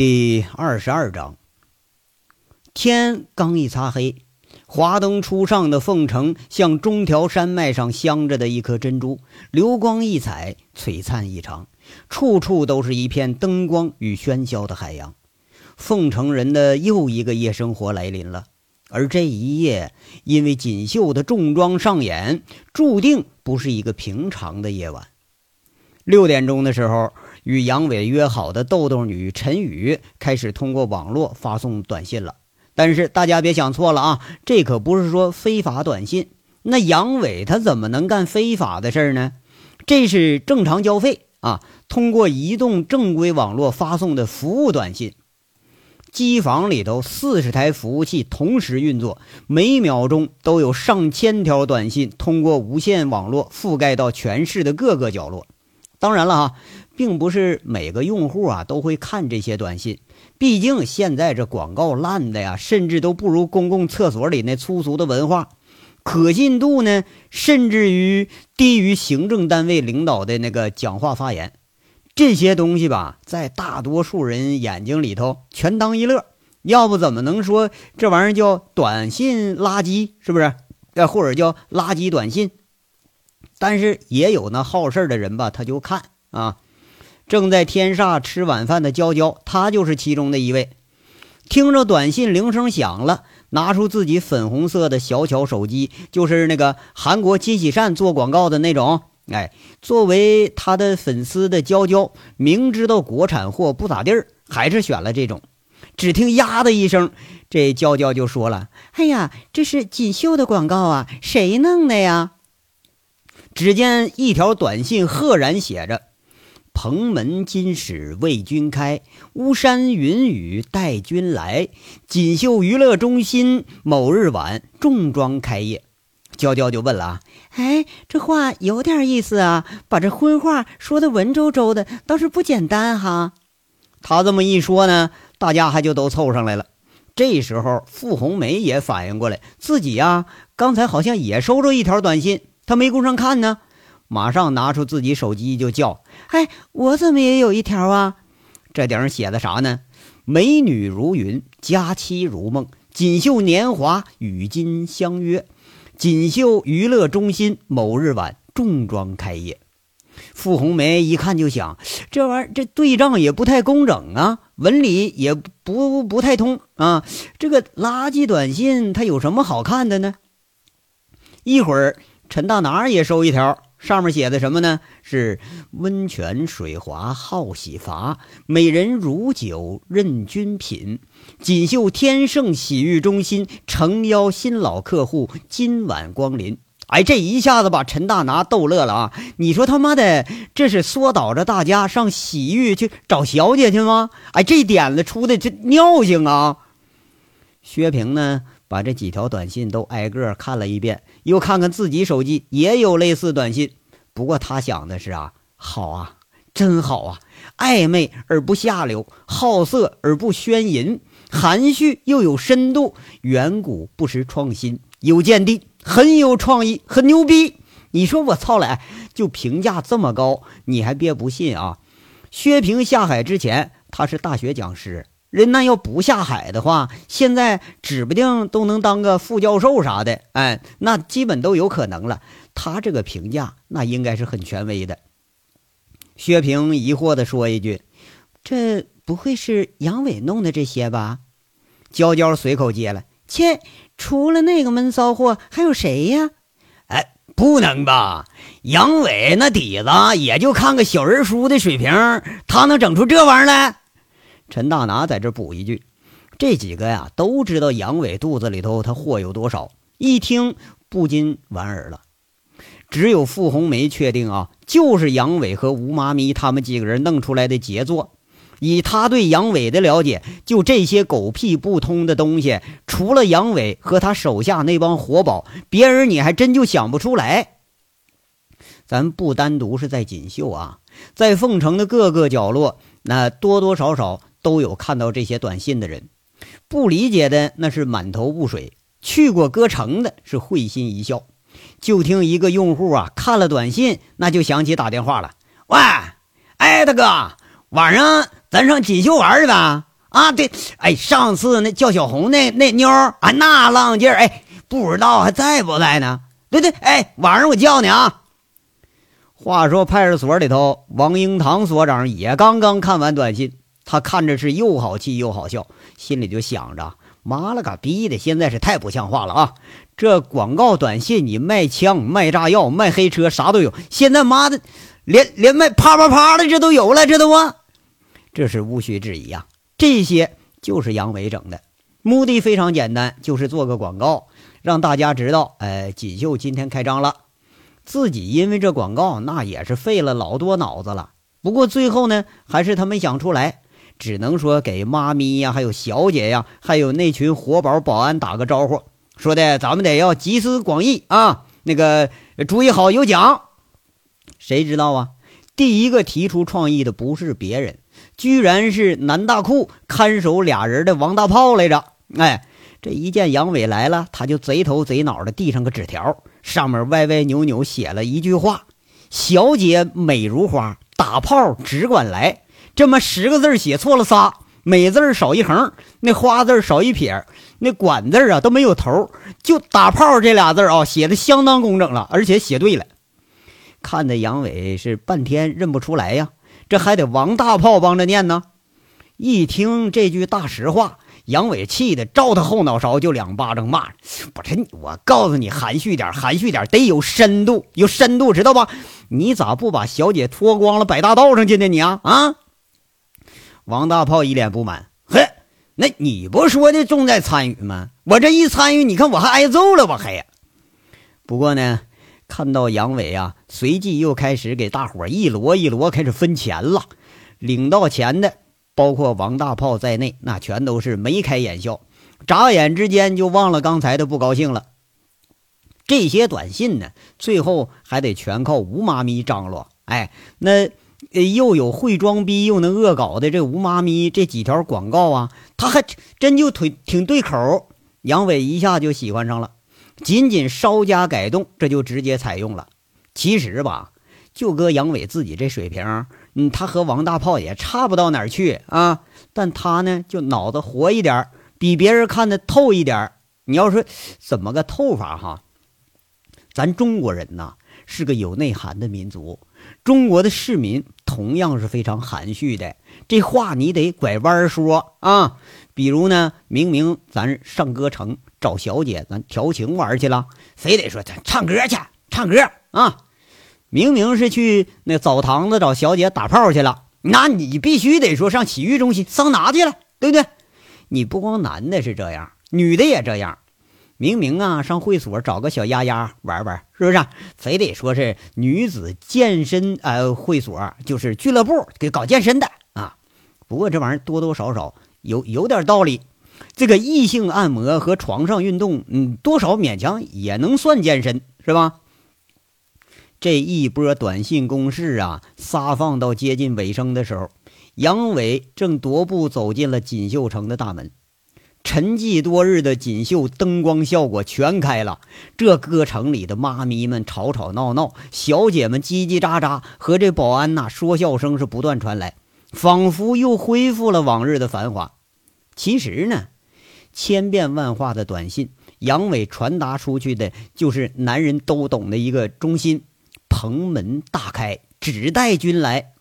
第二十二章，天刚一擦黑，华灯初上的凤城像中条山脉上镶着的一颗珍珠，流光溢彩，璀璨异常，处处都是一片灯光与喧嚣的海洋。凤城人的又一个夜生活来临了，而这一夜，因为锦绣的重装上演，注定不是一个平常的夜晚。六点钟的时候。与杨伟约好的豆豆女陈宇开始通过网络发送短信了，但是大家别想错了啊，这可不是说非法短信。那杨伟他怎么能干非法的事儿呢？这是正常交费啊，通过移动正规网络发送的服务短信。机房里头四十台服务器同时运作，每秒钟都有上千条短信通过无线网络覆盖到全市的各个角落。当然了哈。并不是每个用户啊都会看这些短信，毕竟现在这广告烂的呀，甚至都不如公共厕所里那粗俗的文化，可信度呢，甚至于低于行政单位领导的那个讲话发言。这些东西吧，在大多数人眼睛里头全当一乐，要不怎么能说这玩意儿叫短信垃圾，是不是？呃，或者叫垃圾短信？但是也有那好事的人吧，他就看啊。正在天煞吃晚饭的娇娇，她就是其中的一位。听着短信铃声响了，拿出自己粉红色的小巧手机，就是那个韩国金喜善做广告的那种。哎，作为他的粉丝的娇娇，明知道国产货不咋地儿，还是选了这种。只听呀的一声，这娇娇就说了：“哎呀，这是锦绣的广告啊，谁弄的呀？”只见一条短信赫然写着。蓬门今始为君开，巫山云雨待君来。锦绣娱乐中心某日晚重装开业。娇娇就问了啊，哎，这话有点意思啊，把这婚话说的文绉绉的，倒是不简单哈。他这么一说呢，大家还就都凑上来了。这时候，傅红梅也反应过来，自己呀，刚才好像也收着一条短信，她没顾上看呢。马上拿出自己手机就叫：“哎，我怎么也有一条啊？这顶上写的啥呢？美女如云，佳期如梦，锦绣年华与君相约，锦绣娱乐中心某日晚重装开业。”傅红梅一看就想：这玩意儿这对账也不太工整啊，文理也不不太通啊。这个垃圾短信它有什么好看的呢？一会儿陈大拿也收一条。上面写的什么呢？是温泉水滑好洗发，美人如酒任君品。锦绣天盛洗浴中心诚邀新老客户今晚光临。哎，这一下子把陈大拿逗乐了啊！你说他妈的，这是缩导着大家上洗浴去找小姐去吗？哎，这点子出的这尿性啊！薛平呢？把这几条短信都挨个看了一遍，又看看自己手机，也有类似短信。不过他想的是啊，好啊，真好啊，暧昧而不下流，好色而不宣淫，含蓄又有深度，远古不失创新，有见地，很有创意，很牛逼。你说我操来就评价这么高，你还别不信啊？薛平下海之前，他是大学讲师。人那要不下海的话，现在指不定都能当个副教授啥的，哎，那基本都有可能了。他这个评价那应该是很权威的。薛平疑惑地说一句：“这不会是杨伟弄的这些吧？”娇娇随口接了：“切，除了那个闷骚货，还有谁呀？”哎，不能吧？杨伟那底子也就看个小人书的水平，他能整出这玩意儿来？陈大拿在这补一句：“这几个呀，都知道杨伟肚子里头他货有多少。”一听不禁莞尔了。只有傅红梅确定啊，就是杨伟和吴妈咪他们几个人弄出来的杰作。以他对杨伟的了解，就这些狗屁不通的东西，除了杨伟和他手下那帮活宝，别人你还真就想不出来。咱不单独是在锦绣啊，在凤城的各个角落，那多多少少。都有看到这些短信的人，不理解的那是满头雾水；去过歌城的是会心一笑。就听一个用户啊看了短信，那就想起打电话了：“喂，哎，大哥，晚上咱上锦绣玩去吧？啊，对，哎，上次那叫小红那那妞儿啊，那浪劲儿，哎，不知道还在不在呢？对对，哎，晚上我叫你啊。话说派出所里头，王英堂所长也刚刚看完短信，他看着是又好气又好笑，心里就想着：妈了个逼的，现在是太不像话了啊！这广告短信，你卖枪、卖炸药、卖黑车，啥都有。现在妈的，连连卖啪啪啪的这都有了，这都啊，这是无需质疑啊！这些就是杨伟整的，目的非常简单，就是做个广告，让大家知道，哎，锦绣今天开张了。自己因为这广告，那也是费了老多脑子了。不过最后呢，还是他没想出来，只能说给妈咪呀，还有小姐呀，还有那群活宝保安打个招呼，说的咱们得要集思广益啊，那个注意好有奖。谁知道啊？第一个提出创意的不是别人，居然是南大库看守俩人的王大炮来着。哎，这一见杨伟来了，他就贼头贼脑的递上个纸条。上面歪歪扭扭写了一句话：“小姐美如花，打炮只管来。”这么十个字写错了仨，每字少一横，那花字少一撇，那管字啊都没有头，就打炮这俩字啊写的相当工整了，而且写对了。看的杨伟是半天认不出来呀，这还得王大炮帮着念呢。一听这句大实话。杨伟气得照他后脑勺就两巴掌骂：“不是，我告诉你，含蓄点，含蓄点，得有深度，有深度，知道吧？你咋不把小姐脱光了摆大道上去呢？你啊啊！”王大炮一脸不满：“嘿，那你不说的重在参与吗？我这一参与，你看我还挨揍了，我还呀。不过呢，看到杨伟啊，随即又开始给大伙一摞一摞开始分钱了，领到钱的。”包括王大炮在内，那全都是眉开眼笑，眨眼之间就忘了刚才的不高兴了。这些短信呢，最后还得全靠吴妈咪张罗。哎，那又有会装逼又能恶搞的这吴妈咪这几条广告啊，他还真就挺挺对口。杨伟一下就喜欢上了，仅仅稍加改动，这就直接采用了。其实吧，就搁杨伟自己这水平。嗯，他和王大炮也差不到哪儿去啊，但他呢就脑子活一点比别人看得透一点你要说怎么个透法哈？咱中国人呐是个有内涵的民族，中国的市民同样是非常含蓄的。这话你得拐弯说啊，比如呢，明明咱上歌城找小姐，咱调情玩去了，非得说咱唱歌去，唱歌啊。明明是去那澡堂子找小姐打炮去了，那你必须得说上洗浴中心桑拿去了，对不对？你不光男的是这样，女的也这样。明明啊，上会所找个小丫丫玩玩，是不是？非得说是女子健身呃会所，就是俱乐部给搞健身的啊。不过这玩意儿多多少少有有点道理。这个异性按摩和床上运动，嗯，多少勉强也能算健身，是吧？这一波短信攻势啊，撒放到接近尾声的时候，杨伟正踱步走进了锦绣城的大门。沉寂多日的锦绣灯光效果全开了，这歌城里的妈咪们吵吵闹闹，小姐们叽叽喳喳，和这保安呐说笑声是不断传来，仿佛又恢复了往日的繁华。其实呢，千变万化的短信，杨伟传达出去的就是男人都懂的一个中心。蓬门大开，只待君来。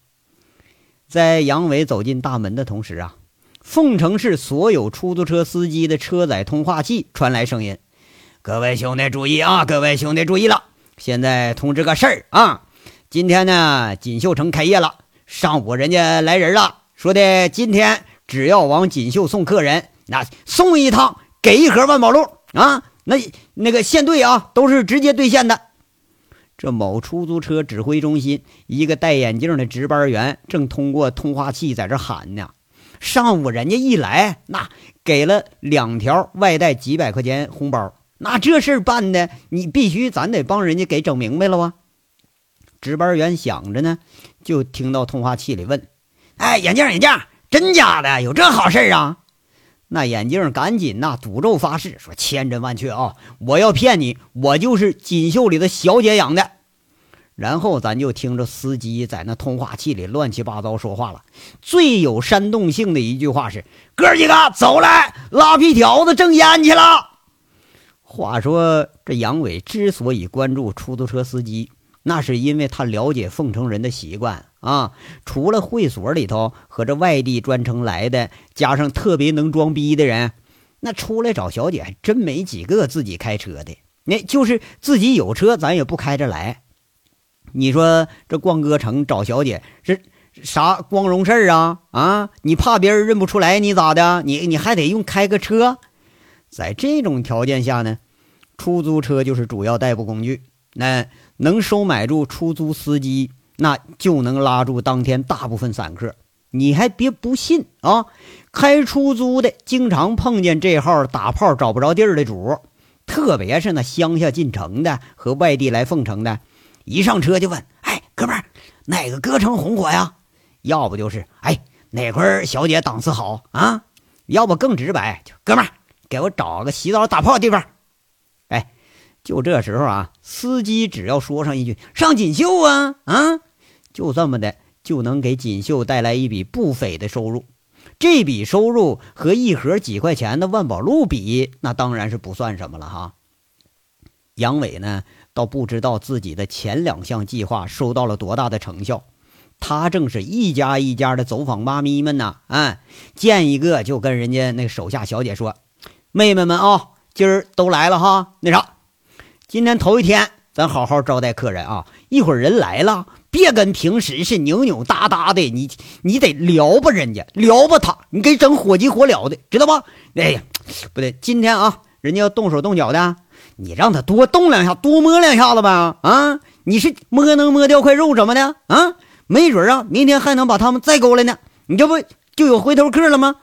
在杨伟走进大门的同时啊，凤城市所有出租车司机的车载通话器传来声音：“各位兄弟注意啊！各位兄弟注意了！现在通知个事儿啊！今天呢，锦绣城开业了。上午人家来人了，说的今天只要往锦绣送客人，那送一趟给一盒万宝路啊！那那个现兑啊，都是直接兑现的。”这某出租车指挥中心，一个戴眼镜的值班员正通过通话器在这喊呢。上午人家一来，那给了两条外带几百块钱红包，那这事儿办的，你必须咱得帮人家给整明白了啊。值班员想着呢，就听到通话器里问：“哎，眼镜眼镜，真假的？有这好事啊？”那眼镜赶紧呐赌咒发誓说：“千真万确啊！我要骗你，我就是锦绣里的小姐养的。”然后咱就听着司机在那通话器里乱七八糟说话了。最有煽动性的一句话是：“哥几个走来，拉皮条子挣烟去了。”话说这杨伟之所以关注出租车司机，那是因为他了解凤城人的习惯啊。除了会所里头和这外地专程来的，加上特别能装逼的人，那出来找小姐还真没几个自己开车的。那就是自己有车，咱也不开着来。你说这逛歌城找小姐是啥光荣事儿啊？啊，你怕别人认不出来你咋的？你你还得用开个车。在这种条件下呢，出租车就是主要代步工具。那能收买住出租司机，那就能拉住当天大部分散客。你还别不信啊！开出租的经常碰见这号打炮找不着地儿的主，特别是那乡下进城的和外地来凤城的，一上车就问：“哎，哥们儿，哪个歌城红火呀？”要不就是：“哎，哪块小姐档次好啊？”要不更直白，就哥们儿。给我找个洗澡打炮的地方，哎，就这时候啊，司机只要说上一句“上锦绣啊啊”，就这么的就能给锦绣带来一笔不菲的收入。这笔收入和一盒几块钱的万宝路比，那当然是不算什么了哈。杨伟呢，倒不知道自己的前两项计划收到了多大的成效，他正是一家一家的走访妈咪们呢，啊，见一个就跟人家那手下小姐说。妹妹们啊，今儿都来了哈。那啥，今天头一天，咱好好招待客人啊。一会儿人来了，别跟平时是扭扭哒哒的，你你得撩吧人家，撩吧他，你给整火急火燎的，知道吧？哎呀，不对，今天啊，人家要动手动脚的，你让他多动两下，多摸两下子吧。啊，你是摸能摸掉块肉怎么的？啊，没准啊，明天还能把他们再勾来呢。你这不就有回头客了吗？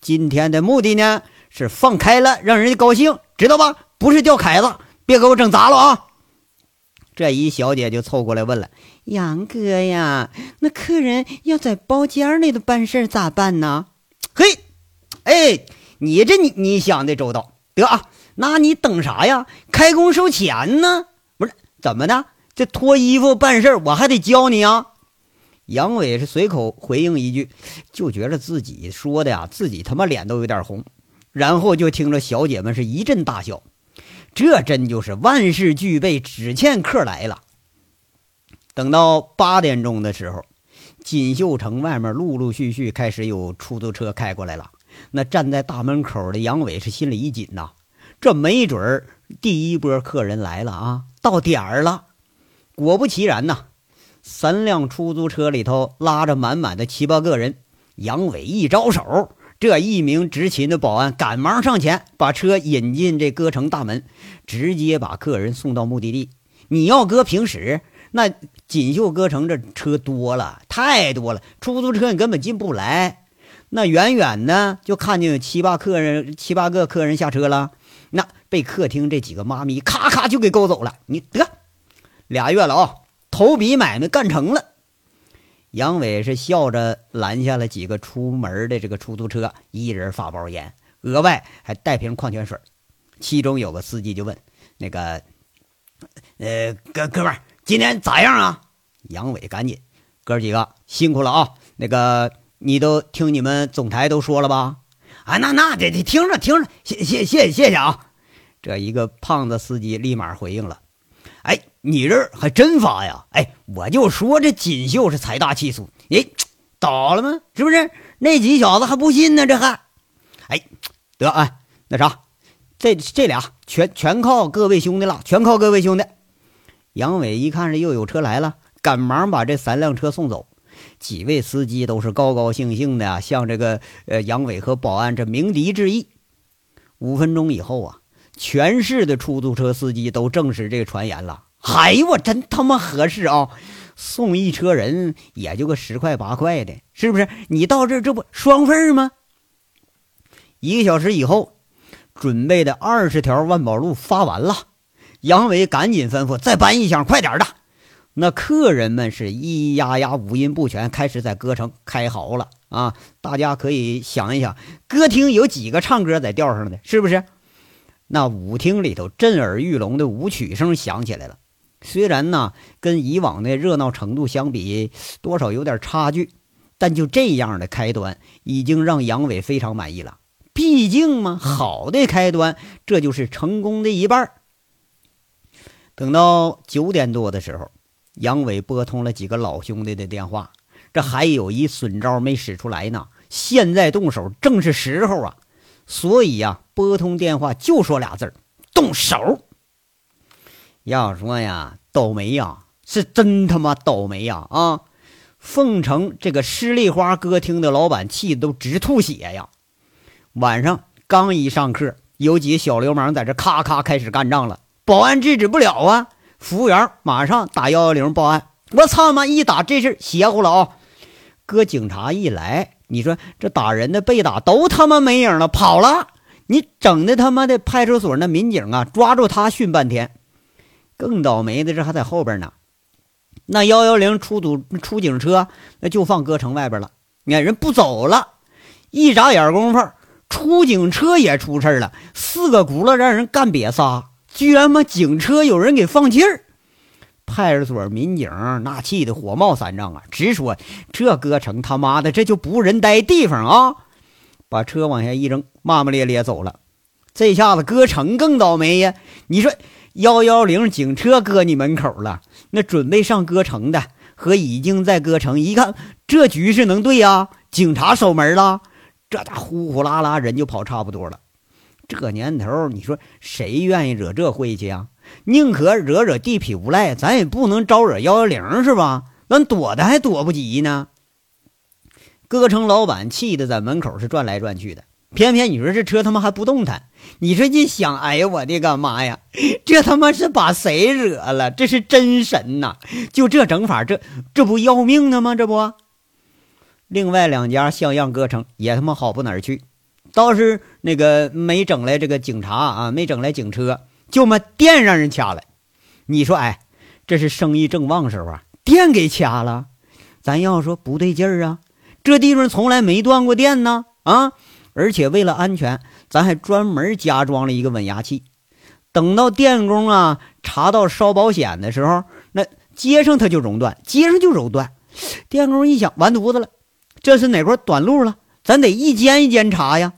今天的目的呢？是放开了，让人家高兴，知道吧？不是钓凯子，别给我整砸了啊！这一小姐就凑过来问了：“杨哥呀，那客人要在包间里头办事咋办呢？”嘿，哎，你这你你想的周到，得啊，那你等啥呀？开工收钱呢？不是怎么的？这脱衣服办事我还得教你啊？杨伟是随口回应一句，就觉得自己说的呀，自己他妈脸都有点红。然后就听着小姐们是一阵大笑，这真就是万事俱备，只欠客来了。等到八点钟的时候，锦绣城外面陆陆续续开始有出租车开过来了。那站在大门口的杨伟是心里一紧呐，这没准儿第一波客人来了啊，到点儿了。果不其然呐，三辆出租车里头拉着满满的七八个人，杨伟一招手。这一名执勤的保安赶忙上前，把车引进这歌城大门，直接把客人送到目的地。你要搁平时，那锦绣歌城这车多了，太多了，出租车你根本进不来。那远远的就看见有七八客人，七八个客人下车了，被客厅这几个妈咪咔咔就给勾走了。你得俩月了啊，头笔买卖干成了。杨伟是笑着拦下了几个出门的这个出租车，一人发包烟，额外还带瓶矿泉水。其中有个司机就问：“那个，呃，哥哥们儿，今天咋样啊？”杨伟赶紧：“哥几个辛苦了啊！那个，你都听你们总裁都说了吧？啊，那那得得听着听着，谢谢谢谢谢谢啊！”这一个胖子司机立马回应了。哎，你这还真发呀！哎，我就说这锦绣是财大气粗，哎，倒了吗？是不是？那几小子还不信呢？这还，哎，得哎，那啥，这这俩全全靠各位兄弟了，全靠各位兄弟。杨伟一看这又有车来了，赶忙把这三辆车送走。几位司机都是高高兴兴的向这个呃杨伟和保安这鸣笛致意。五分钟以后啊。全市的出租车司机都证实这个传言了。哎呦，我真他妈合适啊！送一车人也就个十块八块的，是不是？你到这这不双份吗？一个小时以后，准备的二十条万宝路发完了。杨伟赶紧吩咐再搬一箱，快点的。那客人们是咿咿呀呀，五音不全，开始在歌城开嚎了啊！大家可以想一想，歌厅有几个唱歌在调上的，是不是？那舞厅里头震耳欲聋的舞曲声响起来了，虽然呢跟以往的热闹程度相比，多少有点差距，但就这样的开端，已经让杨伟非常满意了。毕竟嘛，好的开端，这就是成功的一半。等到九点多的时候，杨伟拨通了几个老兄弟的电话，这还有一损招没使出来呢。现在动手正是时候啊！所以呀，拨通电话就说俩字儿：动手。要说呀，倒霉呀，是真他妈倒霉呀！啊，凤城这个十里花歌厅的老板气得都直吐血呀。晚上刚一上课，有几个小流氓在这咔咔开始干仗了。保安制止不了啊！服务员马上打幺幺零报案。我操妈！一打这事邪乎了啊！哥，警察一来，你说这打人的被打都他妈没影了，跑了。你整的他妈的派出所那民警啊，抓住他训半天。更倒霉的这还在后边呢。那幺幺零出堵出警车，那就放歌城外边了。你看人不走了，一眨眼功夫。出警车也出事了，四个轱辘让人干瘪仨，居然妈警车有人给放气儿。派出所民警那气得火冒三丈啊，直说这歌城他妈的这就不人待地方啊！把车往下一扔，骂骂咧咧走了。这下子歌城更倒霉呀！你说幺幺零警车搁你门口了，那准备上歌城的和已经在歌城一看，这局势能对呀？警察守门了。这家呼呼啦啦人就跑差不多了，这年头你说谁愿意惹这晦气啊？宁可惹惹地痞无赖，咱也不能招惹幺幺零是吧？咱躲的还躲不及呢。歌城老板气得在门口是转来转去的，偏偏你说这车他妈还不动弹，你说一想，哎呀我的个妈呀，这他妈是把谁惹了？这是真神呐！就这整法，这这不要命的吗？这不。另外两家像样歌城也他妈好不哪儿去，倒是那个没整来这个警察啊，没整来警车，就么电让人掐了。你说，哎，这是生意正旺时候啊，电给掐了，咱要说不对劲儿啊。这地方从来没断过电呢，啊，而且为了安全，咱还专门加装了一个稳压器。等到电工啊查到烧保险的时候，那接上它就熔断，接上就熔断。电工一想，完犊子了。这是哪块短路了？咱得一间一间查呀。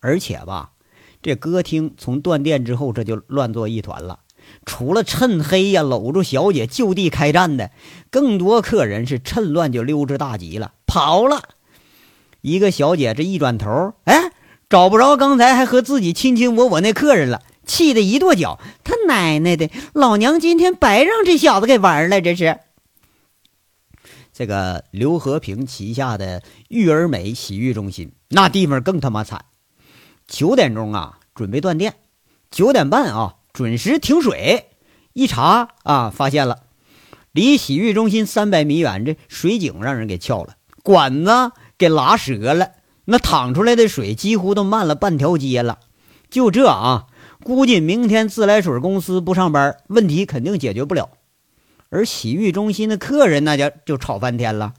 而且吧，这歌厅从断电之后，这就乱作一团了。除了趁黑呀搂住小姐就地开战的，更多客人是趁乱就溜之大吉了，跑了。一个小姐这一转头，哎，找不着刚才还和自己亲亲我我那客人了，气得一跺脚：“他奶奶的，老娘今天白让这小子给玩了，这是。”这个刘和平旗下的育儿美洗浴中心，那地方更他妈惨。九点钟啊，准备断电；九点半啊，准时停水。一查啊，发现了离洗浴中心三百米远，这水井让人给撬了，管子给拉折了，那淌出来的水几乎都漫了半条街了。就这啊，估计明天自来水公司不上班，问题肯定解决不了。而洗浴中心的客人那家就吵翻天了，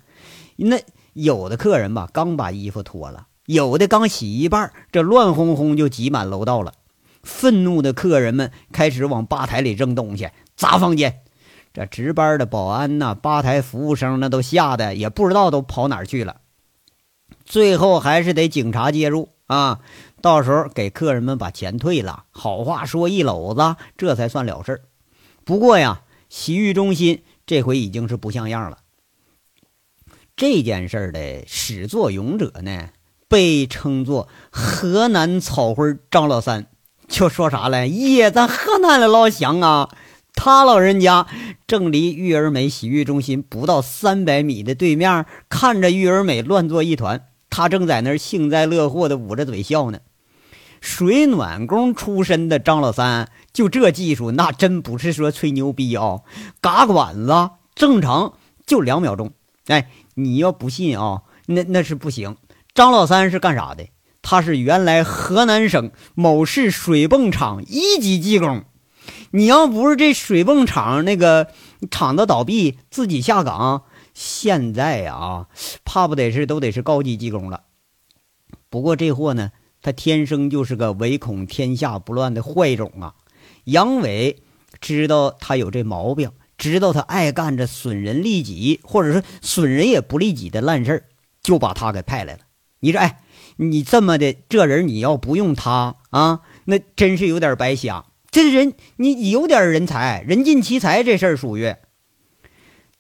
那有的客人吧，刚把衣服脱了，有的刚洗一半，这乱哄哄就挤满楼道了。愤怒的客人们开始往吧台里扔东西、砸房间。这值班的保安呐，吧台服务生那都吓得也不知道都跑哪去了。最后还是得警察介入啊，到时候给客人们把钱退了，好话说一篓子，这才算了事不过呀。洗浴中心这回已经是不像样了。这件事的始作俑者呢，被称作河南草灰张老三，就说啥嘞？耶，咱河南的老乡啊，他老人家正离育儿美洗浴中心不到三百米的对面，看着育儿美乱作一团，他正在那儿幸灾乐祸的捂着嘴笑呢。水暖工出身的张老三，就这技术，那真不是说吹牛逼啊！嘎管子正常就两秒钟。哎，你要不信啊，那那是不行。张老三是干啥的？他是原来河南省某市水泵厂一级技工。你要不是这水泵厂那个厂子倒闭，自己下岗，现在啊，怕不得是都得是高级技工了。不过这货呢？他天生就是个唯恐天下不乱的坏种啊！杨伟知道他有这毛病，知道他爱干这损人利己，或者是损人也不利己的烂事儿，就把他给派来了。你说，哎，你这么的这人，你要不用他啊，那真是有点白瞎。这人，你有点人才，人尽其才，这事儿属于。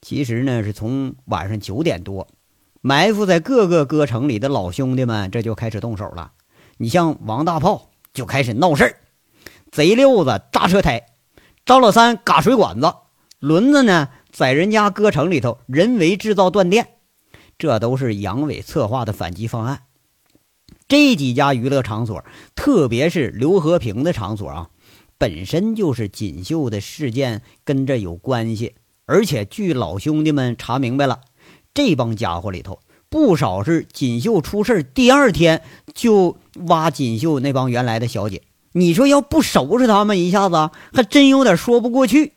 其实呢，是从晚上九点多，埋伏在各个歌城里的老兄弟们这就开始动手了。你像王大炮就开始闹事儿，贼六子扎车胎，张老三嘎水管子，轮子呢在人家歌城里头人为制造断电，这都是杨伟策划的反击方案。这几家娱乐场所，特别是刘和平的场所啊，本身就是锦绣的事件跟这有关系。而且，据老兄弟们查明白了，这帮家伙里头不少是锦绣出事第二天就挖锦绣那帮原来的小姐。你说要不收拾他们一下子，还真有点说不过去。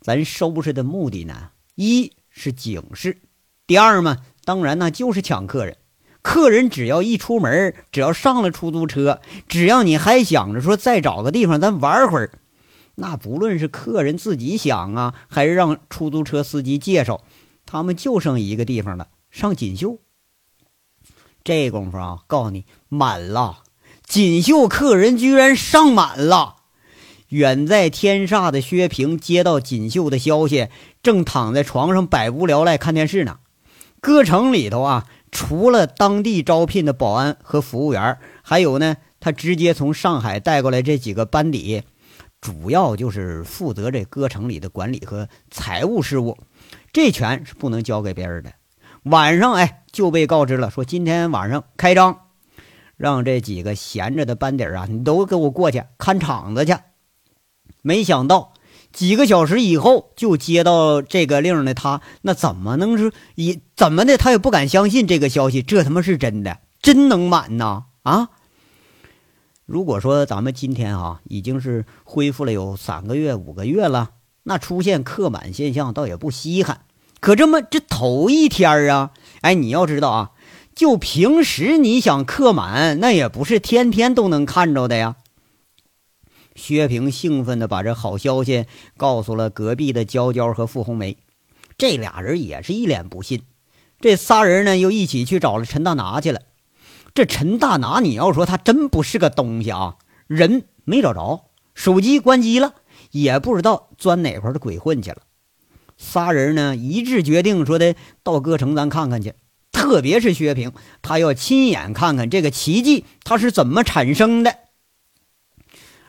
咱收拾的目的呢，一是警示，第二嘛，当然呢就是抢客人。客人只要一出门，只要上了出租车，只要你还想着说再找个地方咱玩会儿。那不论是客人自己想啊，还是让出租车司机介绍，他们就剩一个地方了，上锦绣。这功夫啊，告诉你满了，锦绣客人居然上满了。远在天煞的薛平接到锦绣的消息，正躺在床上百无聊赖看电视呢。歌城里头啊，除了当地招聘的保安和服务员，还有呢，他直接从上海带过来这几个班底。主要就是负责这歌城里的管理和财务事务，这权是不能交给别人的。晚上，哎，就被告知了，说今天晚上开张，让这几个闲着的班底啊，你都给我过去看场子去。没想到几个小时以后就接到这个令的他，那怎么能是以怎么的？他也不敢相信这个消息，这他妈是真的，真能满呐啊！如果说咱们今天啊已经是恢复了有三个月、五个月了，那出现客满现象倒也不稀罕。可这么这头一天啊，哎，你要知道啊，就平时你想客满，那也不是天天都能看着的呀。薛平兴奋地把这好消息告诉了隔壁的娇娇和傅红梅，这俩人也是一脸不信。这仨人呢，又一起去找了陈大拿去了。这陈大拿，你要说他真不是个东西啊！人没找着，手机关机了，也不知道钻哪块的鬼混去了。仨人呢一致决定说的到歌城咱看看去，特别是薛平，他要亲眼看看这个奇迹他是怎么产生的。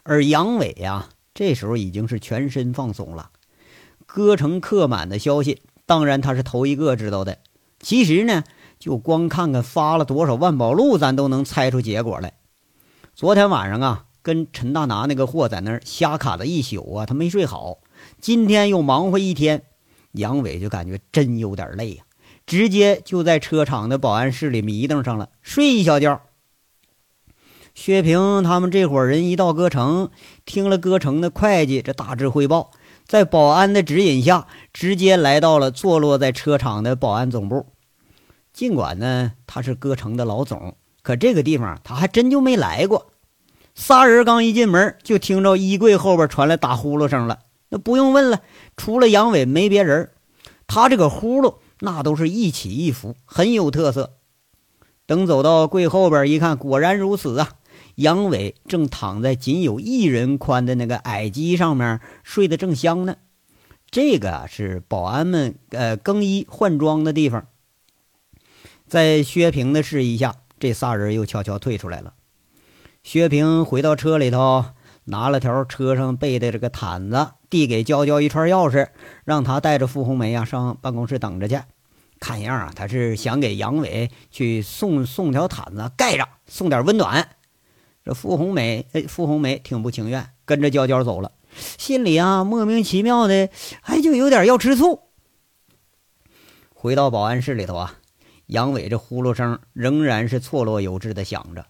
而杨伟呀，这时候已经是全身放松了。歌城客满的消息，当然他是头一个知道的。其实呢。就光看看发了多少万宝路，咱都能猜出结果来。昨天晚上啊，跟陈大拿那个货在那儿瞎卡了一宿啊，他没睡好。今天又忙活一天，杨伟就感觉真有点累呀，直接就在车厂的保安室里迷瞪上了，睡一小觉。薛平他们这伙人一到歌城，听了歌城的会计这大致汇报，在保安的指引下，直接来到了坐落在车厂的保安总部。尽管呢，他是歌城的老总，可这个地方他还真就没来过。仨人刚一进门，就听着衣柜后边传来打呼噜声了。那不用问了，除了杨伟没别人。他这个呼噜那都是一起一伏，很有特色。等走到柜后边一看，果然如此啊！杨伟正躺在仅有一人宽的那个矮机上面睡得正香呢。这个是保安们呃更衣换装的地方。在薛平的示意下，这仨人又悄悄退出来了。薛平回到车里头，拿了条车上备的这个毯子，递给娇娇一串钥匙，让他带着傅红梅啊上办公室等着去。看样啊，他是想给杨伟去送送条毯子盖着，送点温暖。这傅红梅，哎，傅红梅挺不情愿，跟着娇娇走了，心里啊莫名其妙的，哎，就有点要吃醋。回到保安室里头啊。杨伟这呼噜声仍然是错落有致的响着。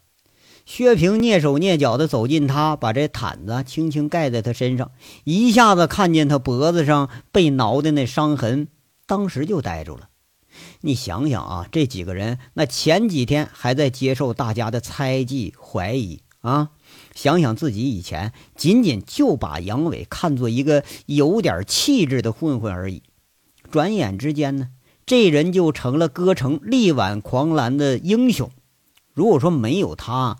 薛平蹑手蹑脚地走近他，把这毯子轻轻盖在他身上，一下子看见他脖子上被挠的那伤痕，当时就呆住了。你想想啊，这几个人那前几天还在接受大家的猜忌怀疑啊！想想自己以前，仅仅就把杨伟看作一个有点气质的混混而已。转眼之间呢，这人就成了歌城力挽狂澜的英雄。如果说没有他，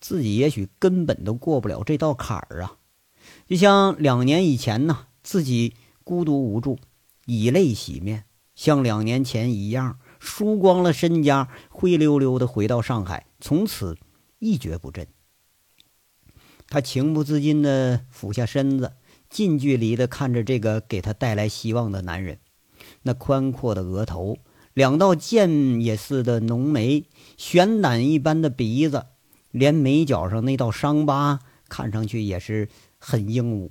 自己也许根本都过不了这道坎儿啊！就像两年以前呢，自己孤独无助，以泪洗面，像两年前一样，输光了身家，灰溜溜的回到上海，从此一蹶不振。他情不自禁地俯下身子，近距离地看着这个给他带来希望的男人。那宽阔的额头，两道剑也似的浓眉，悬胆一般的鼻子，连眉角上那道伤疤，看上去也是很英武。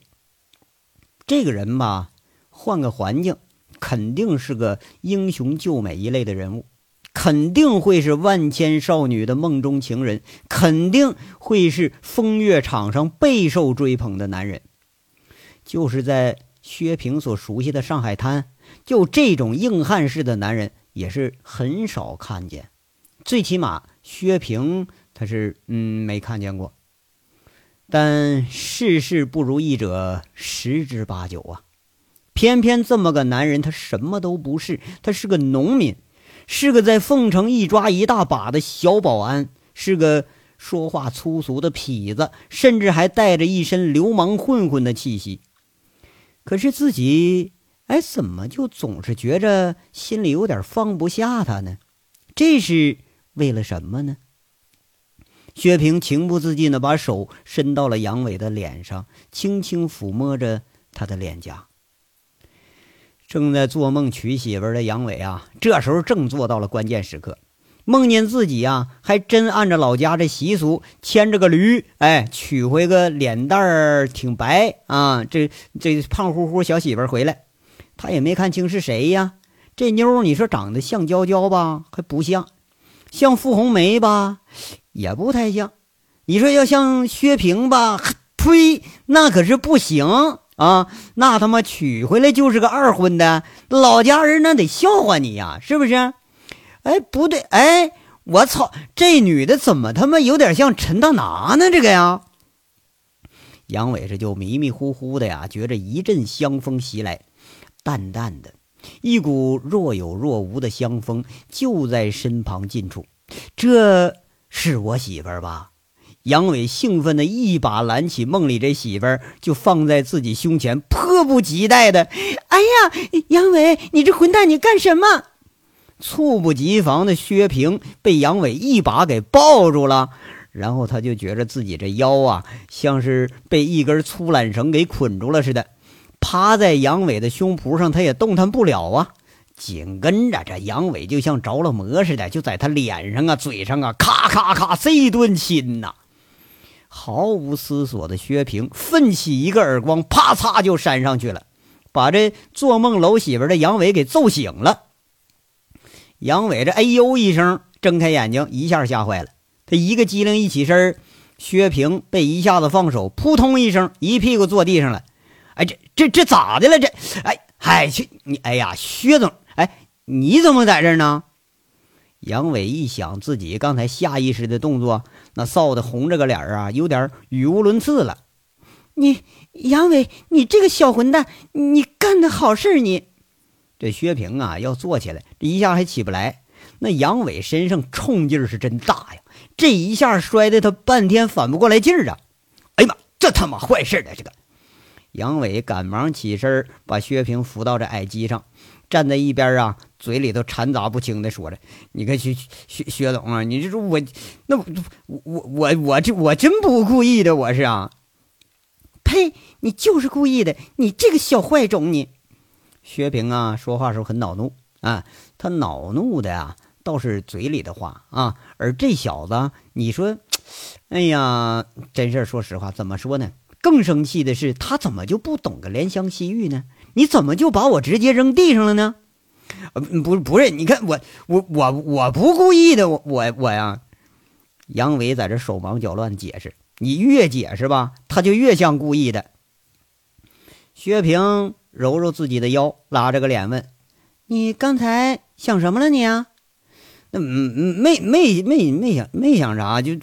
这个人吧，换个环境，肯定是个英雄救美一类的人物。肯定会是万千少女的梦中情人，肯定会是风月场上备受追捧的男人。就是在薛平所熟悉的上海滩，就这种硬汉式的男人也是很少看见。最起码薛平他是嗯没看见过。但世事不如意者十之八九啊！偏偏这么个男人，他什么都不是，他是个农民。是个在凤城一抓一大把的小保安，是个说话粗俗的痞子，甚至还带着一身流氓混混的气息。可是自己，哎，怎么就总是觉着心里有点放不下他呢？这是为了什么呢？薛平情不自禁地把手伸到了杨伟的脸上，轻轻抚摸着他的脸颊。正在做梦娶媳妇的杨伟啊，这时候正做到了关键时刻，梦见自己呀，还真按照老家这习俗牵着个驴，哎，娶回个脸蛋儿挺白啊，这这胖乎乎小媳妇回来，他也没看清是谁呀。这妞你说长得像娇娇吧，还不像；像傅红梅吧，也不太像。你说要像薛平吧，呸，那可是不行。啊，那他妈娶回来就是个二婚的，老家人那得笑话你呀，是不是？哎，不对，哎，我操，这女的怎么他妈有点像陈大拿呢？这个呀，杨伟这就迷迷糊糊的呀，觉着一阵香风袭来，淡淡的，一股若有若无的香风就在身旁近处，这是我媳妇儿吧？杨伟兴奋的一把揽起梦里这媳妇儿，就放在自己胸前，迫不及待的：“哎呀，杨伟，你这混蛋，你干什么？”猝不及防的薛平被杨伟一把给抱住了，然后他就觉着自己这腰啊，像是被一根粗缆绳给捆住了似的，趴在杨伟的胸脯上，他也动弹不了啊。紧跟着，这杨伟就像着了魔似的，就在他脸上啊、嘴上啊，咔咔咔这一顿亲呐。毫无思索的薛平奋起一个耳光，啪嚓就扇上去了，把这做梦搂媳妇的杨伟给揍醒了。杨伟这哎呦一声，睁开眼睛，一下吓坏了。他一个机灵一起身，薛平被一下子放手，扑通一声，一屁股坐地上了。哎，这这这咋的了？这哎嗨去你哎呀，薛总，哎你怎么在这呢？杨伟一想自己刚才下意识的动作，那臊得红着个脸啊，有点语无伦次了。你杨伟，你这个小混蛋，你干的好事你这薛平啊，要坐起来，这一下还起不来。那杨伟身上冲劲儿是真大呀，这一下摔的他半天反不过来劲儿啊！哎呀妈，这他妈坏事了！这个杨伟赶忙起身，把薛平扶到这矮机上。站在一边啊，嘴里头掺杂不清的说着：“你看薛薛薛总啊，你这说我那我我我我这我真不故意的，我是啊，呸！你就是故意的，你这个小坏种！你薛平啊，说话时候很恼怒啊，他恼怒的呀，倒是嘴里的话啊，而这小子，你说，哎呀，真事说实话，怎么说呢？更生气的是，他怎么就不懂个怜香惜玉呢？”你怎么就把我直接扔地上了呢？呃，不，不是，你看我，我，我，我不故意的，我，我，我呀。杨伟在这手忙脚乱解释，你越解释吧，他就越像故意的。薛平揉揉自己的腰，拉着个脸问：“你刚才想什么了？你啊？那嗯，没，没，没，没想，没想啥，就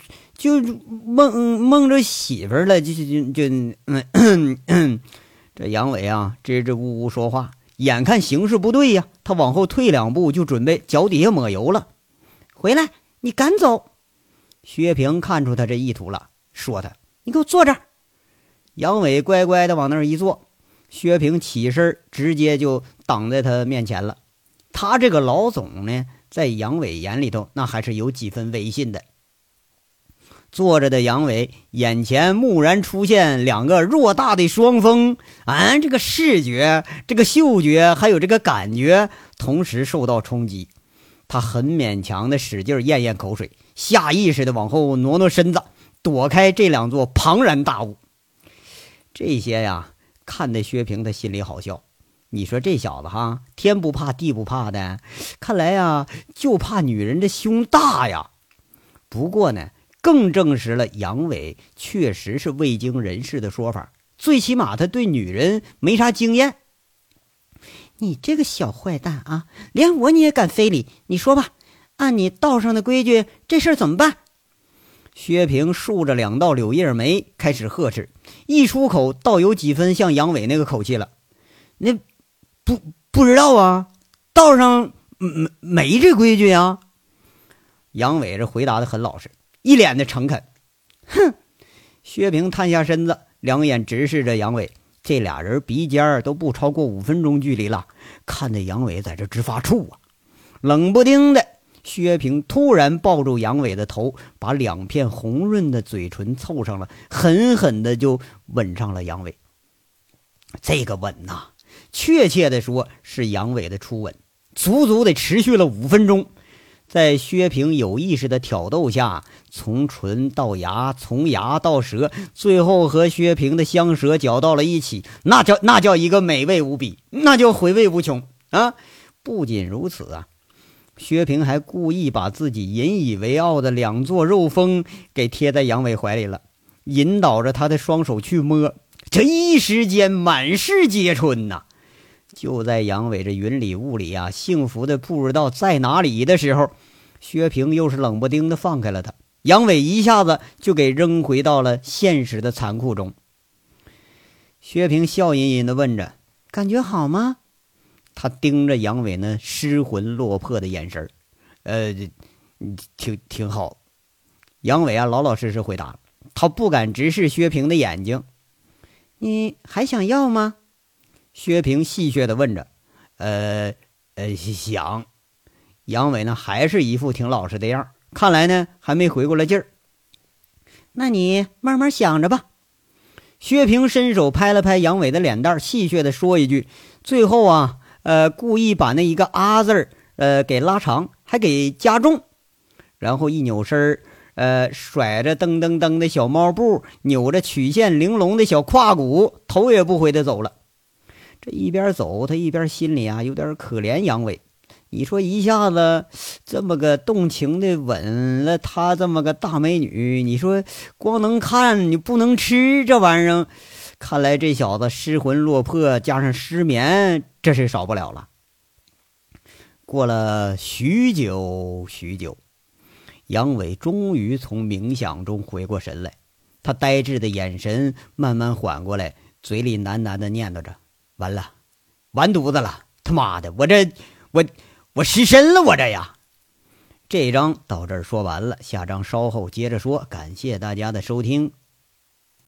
就梦梦着媳妇了，就就就嗯，这杨伟啊，支支吾吾说话，眼看形势不对呀，他往后退两步，就准备脚底下抹油了。回来，你敢走？薛平看出他这意图了，说他：“你给我坐这儿。”杨伟乖乖的往那儿一坐，薛平起身，直接就挡在他面前了。他这个老总呢，在杨伟眼里头，那还是有几分威信的。坐着的杨伟眼前蓦然出现两个偌大的双峰，啊，这个视觉、这个嗅觉还有这个感觉同时受到冲击，他很勉强的使劲咽咽口水，下意识的往后挪挪身子，躲开这两座庞然大物。这些呀，看得薛平他心里好笑。你说这小子哈，天不怕地不怕的，看来呀，就怕女人这胸大呀。不过呢。更证实了杨伟确实是未经人事的说法，最起码他对女人没啥经验。你这个小坏蛋啊，连我你也敢非礼？你说吧，按你道上的规矩，这事儿怎么办？薛平竖着两道柳叶眉，开始呵斥，一出口倒有几分像杨伟那个口气了。那不不知道啊，道上没没这规矩呀。杨伟这回答的很老实。一脸的诚恳，哼！薛平探下身子，两眼直视着杨伟。这俩人鼻尖都不超过五分钟距离了，看得杨伟在这直发怵啊！冷不丁的，薛平突然抱住杨伟的头，把两片红润的嘴唇凑上了，狠狠的就吻上了杨伟。这个吻呐，确切的说是杨伟的初吻，足足得持续了五分钟。在薛平有意识的挑逗下，从唇到牙，从牙到舌，最后和薛平的香舌搅到了一起，那叫那叫一个美味无比，那叫回味无穷啊！不仅如此啊，薛平还故意把自己引以为傲的两座肉峰给贴在杨伟怀里了，引导着他的双手去摸，这一时间满是皆春呐！就在杨伟这云里雾里啊，幸福的不知道在哪里的时候，薛平又是冷不丁的放开了他，杨伟一下子就给扔回到了现实的残酷中。薛平笑吟吟的问着：“感觉好吗？”他盯着杨伟那失魂落魄的眼神呃，挺挺好。杨伟啊，老老实实回答，他不敢直视薛平的眼睛。你还想要吗？薛平戏谑的问着：“呃，呃，想。”杨伟呢，还是一副挺老实的样看来呢，还没回过来劲儿。那你慢慢想着吧。薛平伸手拍了拍杨伟的脸蛋，戏谑的说一句：“最后啊，呃，故意把那一个啊字儿，呃，给拉长，还给加重。”然后一扭身儿，呃，甩着噔噔噔的小猫步，扭着曲线玲珑的小胯骨，头也不回的走了。这一边走，他一边心里啊有点可怜杨伟。你说一下子这么个动情的吻了他这么个大美女，你说光能看你不能吃这玩意儿，看来这小子失魂落魄加上失眠，这是少不了了。过了许久许久，杨伟终于从冥想中回过神来，他呆滞的眼神慢慢缓过来，嘴里喃喃的念叨着。完了，完犊子了！他妈的，我这我我失身了，我这呀！这章到这儿说完了，下章稍后接着说。感谢大家的收听。